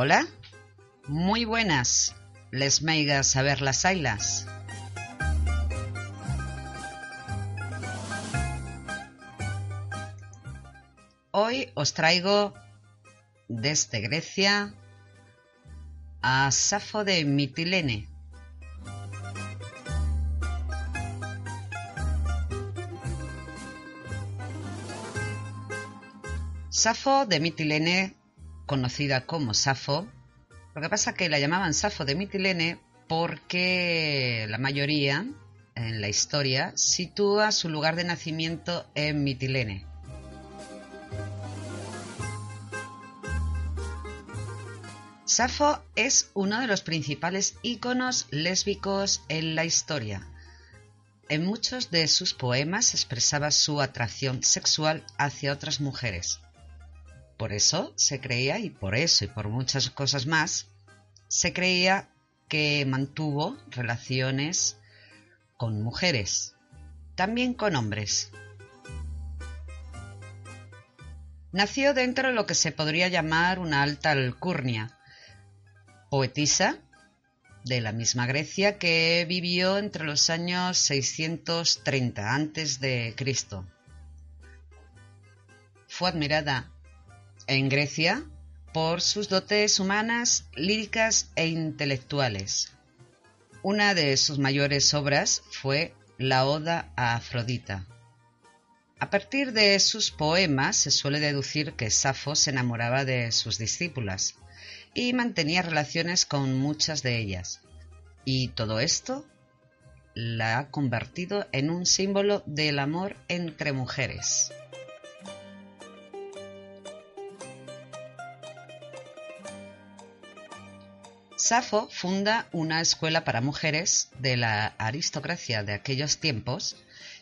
Hola, muy buenas. Les meigas a ver las ailas. Hoy os traigo desde Grecia a Safo de Mitilene. Safo de Mitilene, conocida como Safo, lo que pasa que la llamaban Safo de Mitilene porque la mayoría en la historia sitúa su lugar de nacimiento en Mitilene. Safo es uno de los principales íconos lésbicos en la historia. En muchos de sus poemas expresaba su atracción sexual hacia otras mujeres. Por eso se creía, y por eso y por muchas cosas más, se creía que mantuvo relaciones con mujeres, también con hombres. Nació dentro de lo que se podría llamar una alta alcurnia, poetisa de la misma Grecia que vivió entre los años 630 antes de Cristo. Fue admirada en Grecia por sus dotes humanas, líricas e intelectuales. Una de sus mayores obras fue la Oda a Afrodita. A partir de sus poemas se suele deducir que Safo se enamoraba de sus discípulas y mantenía relaciones con muchas de ellas. Y todo esto la ha convertido en un símbolo del amor entre mujeres. Safo funda una escuela para mujeres de la aristocracia de aquellos tiempos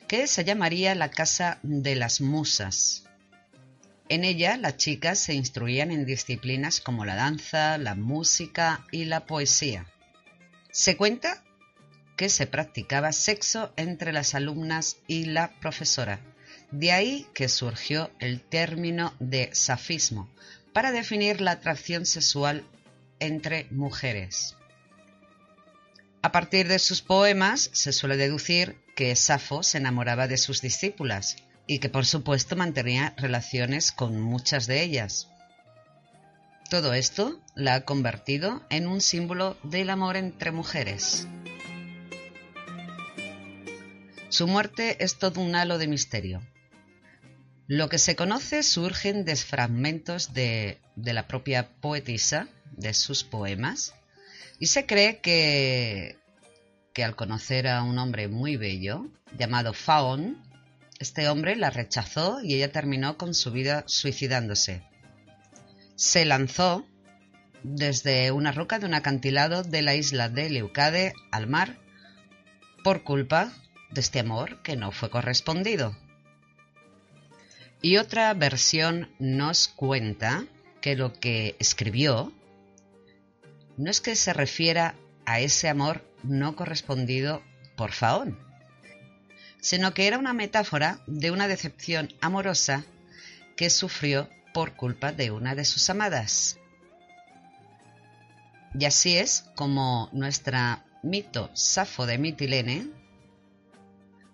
que se llamaría la Casa de las Musas. En ella las chicas se instruían en disciplinas como la danza, la música y la poesía. Se cuenta que se practicaba sexo entre las alumnas y la profesora. De ahí que surgió el término de safismo para definir la atracción sexual entre mujeres. A partir de sus poemas se suele deducir que Safo se enamoraba de sus discípulas y que por supuesto mantenía relaciones con muchas de ellas. Todo esto la ha convertido en un símbolo del amor entre mujeres. Su muerte es todo un halo de misterio. Lo que se conoce surgen de fragmentos de, de la propia poetisa de sus poemas y se cree que, que al conocer a un hombre muy bello llamado Faon, este hombre la rechazó y ella terminó con su vida suicidándose. Se lanzó desde una roca de un acantilado de la isla de Leucade al mar por culpa de este amor que no fue correspondido. Y otra versión nos cuenta que lo que escribió no es que se refiera a ese amor no correspondido por Faón, sino que era una metáfora de una decepción amorosa que sufrió por culpa de una de sus amadas. Y así es como nuestra mito Safo de Mitilene,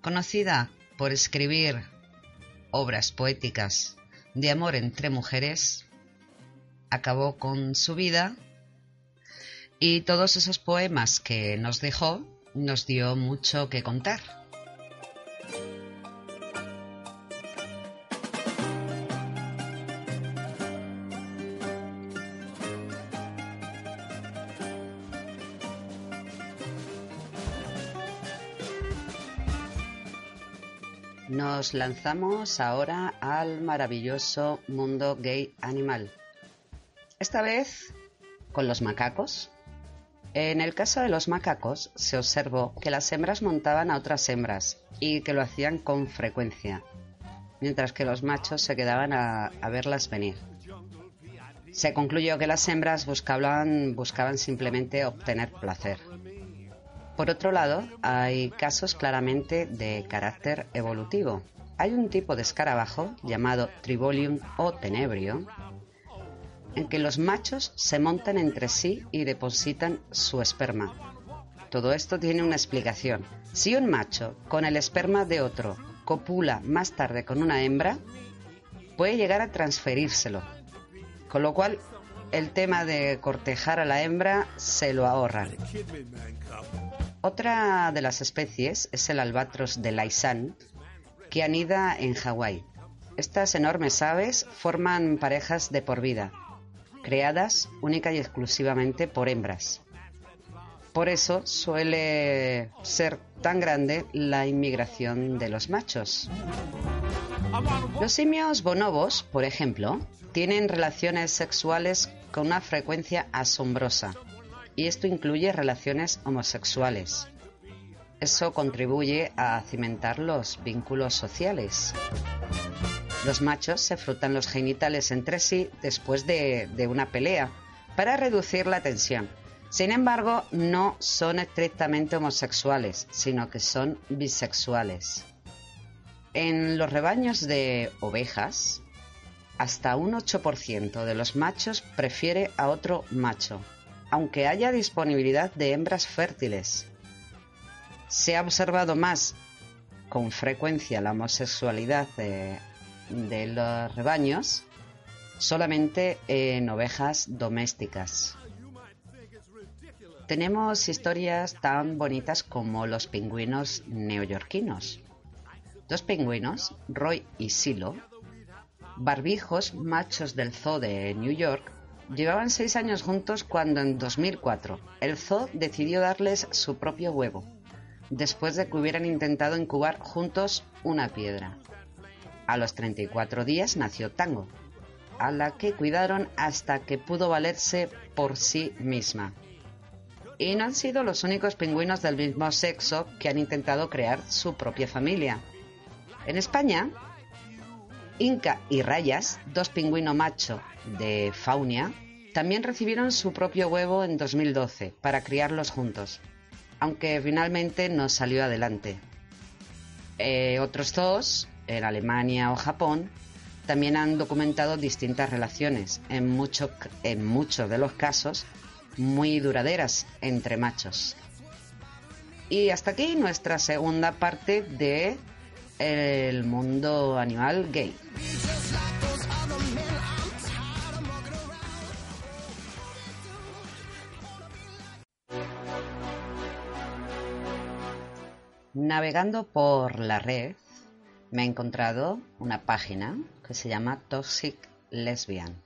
conocida por escribir obras poéticas de amor entre mujeres, acabó con su vida y todos esos poemas que nos dejó nos dio mucho que contar. Nos lanzamos ahora al maravilloso mundo gay animal. Esta vez con los macacos. En el caso de los macacos se observó que las hembras montaban a otras hembras y que lo hacían con frecuencia, mientras que los machos se quedaban a, verlas venir. Se concluyó que las hembras buscaban, simplemente obtener placer. Por otro lado, hay casos claramente de carácter evolutivo. Hay un tipo de escarabajo llamado Tribolium o tenebrio en que los machos se montan entre sí y depositan su esperma. Todo esto tiene una explicación. Si un macho con el esperma de otro copula más tarde con una hembra, puede llegar a transferírselo. Con lo cual, el tema de cortejar a la hembra se lo ahorran. Otra de las especies es el albatros de Laisan, que anida en Hawái. Estas enormes aves forman parejas de por vida creadas única y exclusivamente por hembras. Por eso suele ser tan grande la inmigración de los machos. Los simios bonobos, por ejemplo, tienen relaciones sexuales con una frecuencia asombrosa, y esto incluye relaciones homosexuales. Eso contribuye a cimentar los vínculos sociales. Los machos se frotan los genitales entre sí después de, una pelea para reducir la tensión. Sin embargo, no son estrictamente homosexuales, sino que son bisexuales. En los rebaños de ovejas, hasta un 8% de los machos prefiere a otro macho, aunque haya disponibilidad de hembras fértiles. Se ha observado más con frecuencia la homosexualidad de de los rebaños solamente en ovejas domésticas. Tenemos historias tan bonitas como los pingüinos neoyorquinos. Dos pingüinos, Roy y Silo, barbijos machos del zoo de New York, llevaban seis años juntos cuando en 2004 el zoo decidió darles su propio huevo, después de que hubieran intentado incubar juntos una piedra. A los 34 días nació Tango, a la que cuidaron hasta que pudo valerse por sí misma. Y no han sido los únicos pingüinos del mismo sexo que han intentado crear su propia familia. En España, Inca y Rayas, dos pingüinos macho de Faunia, también recibieron su propio huevo en 2012 para criarlos juntos, aunque finalmente no salió adelante. Eh, otros dos, en Alemania o Japón, también han documentado distintas relaciones, en, en muchos de los casos muy duraderas entre machos. Y hasta aquí nuestra segunda parte de el mundo animal gay. Navegando por la red, me he encontrado una página que se llama Toxic Lesbian.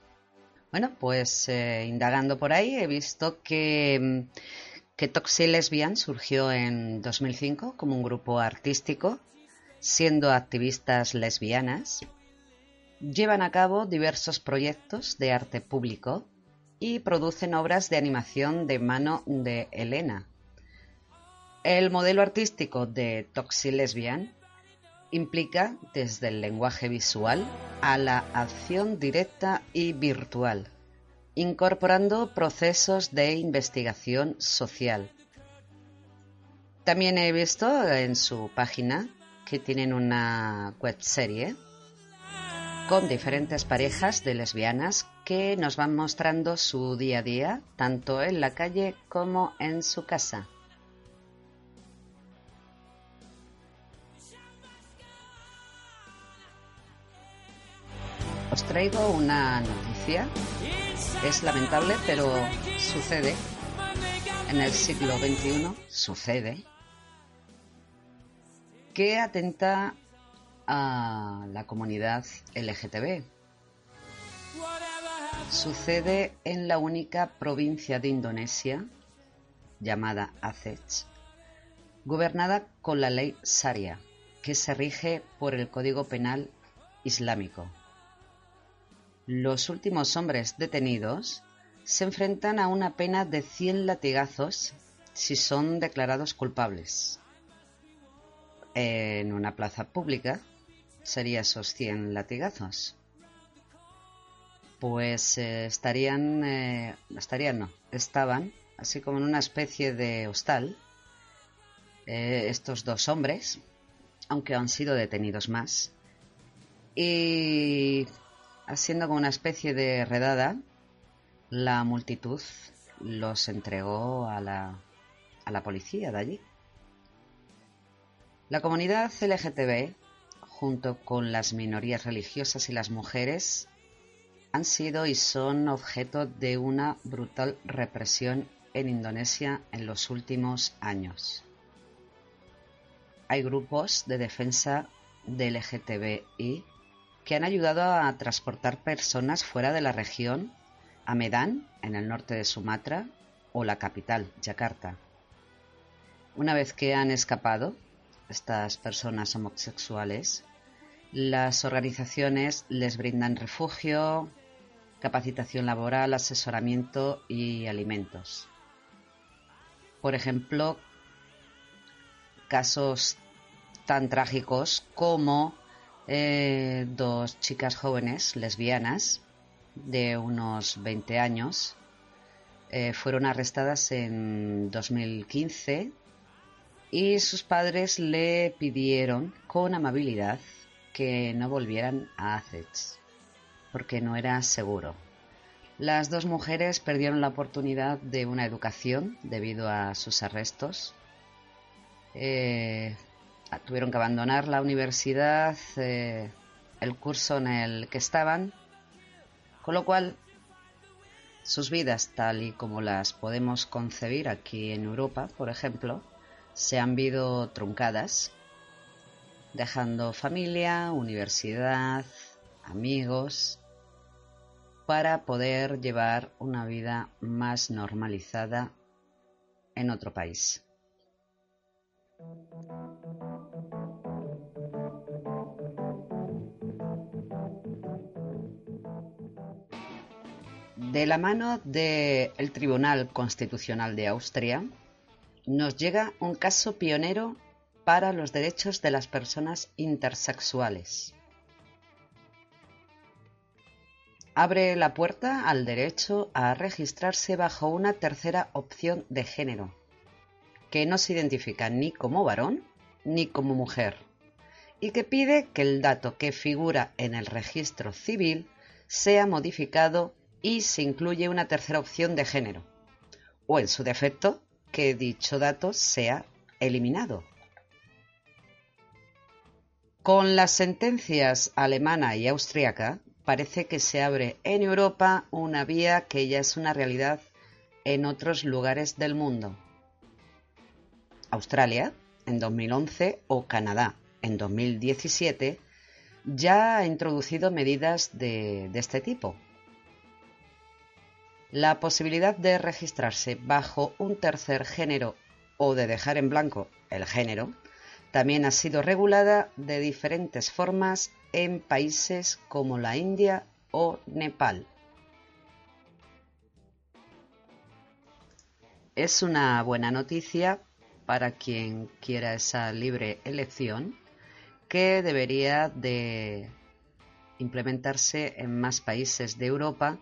Bueno, pues eh, indagando por ahí he visto que, que Toxic Lesbian surgió en 2005 como un grupo artístico, siendo activistas lesbianas. Llevan a cabo diversos proyectos de arte público y producen obras de animación de mano de Elena. El modelo artístico de Toxic Lesbian implica desde el lenguaje visual a la acción directa y virtual, incorporando procesos de investigación social. También he visto en su página que tienen una webserie con diferentes parejas de lesbianas que nos van mostrando su día a día, tanto en la calle como en su casa. Os traigo una noticia. Es lamentable, pero sucede. En el siglo XXI sucede que atenta a la comunidad LGTB. Sucede en la única provincia de Indonesia llamada Aceh, gobernada con la ley Sharia, que se rige por el Código Penal Islámico. Los últimos hombres detenidos se enfrentan a una pena de 100 latigazos si son declarados culpables. En una plaza pública sería esos 100 latigazos. Pues eh, estarían, eh, estarían no, estaban así como en una especie de hostal eh, estos dos hombres, aunque han sido detenidos más, y haciendo como una especie de redada, la multitud los entregó a la, a la policía de allí. La comunidad LGTB, junto con las minorías religiosas y las mujeres, han sido y son objeto de una brutal represión en Indonesia en los últimos años. Hay grupos de defensa del LGTBI que han ayudado a transportar personas fuera de la región a Medan, en el norte de Sumatra, o la capital, Yakarta. Una vez que han escapado, estas personas homosexuales, las organizaciones les brindan refugio, capacitación laboral, asesoramiento y alimentos. Por ejemplo, casos tan trágicos como eh, dos chicas jóvenes lesbianas de unos 20 años eh, fueron arrestadas en 2015 y sus padres le pidieron con amabilidad que no volvieran a Athens porque no era seguro. Las dos mujeres perdieron la oportunidad de una educación debido a sus arrestos. Eh, tuvieron que abandonar la universidad, eh, el curso en el que estaban, con lo cual sus vidas, tal y como las podemos concebir aquí en Europa, por ejemplo, se han visto truncadas, dejando familia, universidad, amigos, para poder llevar una vida más normalizada en otro país. De la mano del Tribunal Constitucional de Austria, nos llega un caso pionero para los derechos de las personas intersexuales. Abre la puerta al derecho a registrarse bajo una tercera opción de género, que no se identifica ni como varón ni como mujer, y que pide que el dato que figura en el registro civil sea modificado y se incluye una tercera opción de género, o en su defecto, que dicho dato sea eliminado. Con las sentencias alemana y austriaca, parece que se abre en Europa una vía que ya es una realidad en otros lugares del mundo. Australia, en 2011, o Canadá, en 2017, ya ha introducido medidas de, de este tipo la posibilidad de registrarse bajo un tercer género o de dejar en blanco el género también ha sido regulada de diferentes formas en países como la India o Nepal. Es una buena noticia para quien quiera esa libre elección que debería de implementarse en más países de Europa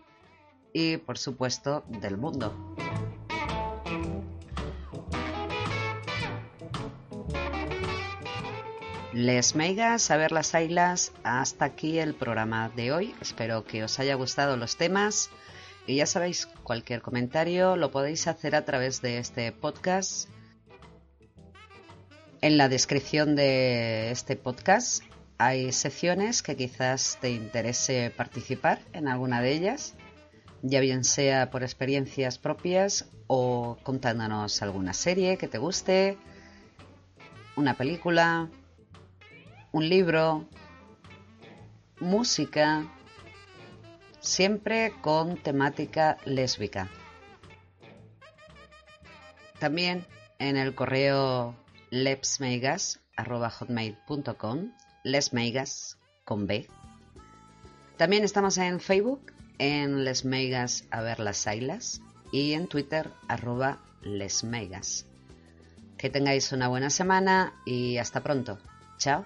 y, por supuesto, del mundo. Les meigas, a ver las ailas, hasta aquí el programa de hoy. Espero que os haya gustado los temas. Y ya sabéis, cualquier comentario lo podéis hacer a través de este podcast. En la descripción de este podcast hay secciones que quizás te interese participar en alguna de ellas ya bien sea por experiencias propias o contándonos alguna serie que te guste, una película, un libro, música, siempre con temática lésbica. También en el correo lepsmeigas.com, lesmeigas con B. También estamos en Facebook, en lesmeigas a ver las ailas y en Twitter, arroba lesmeigas. Que tengáis una buena semana y hasta pronto. Chao.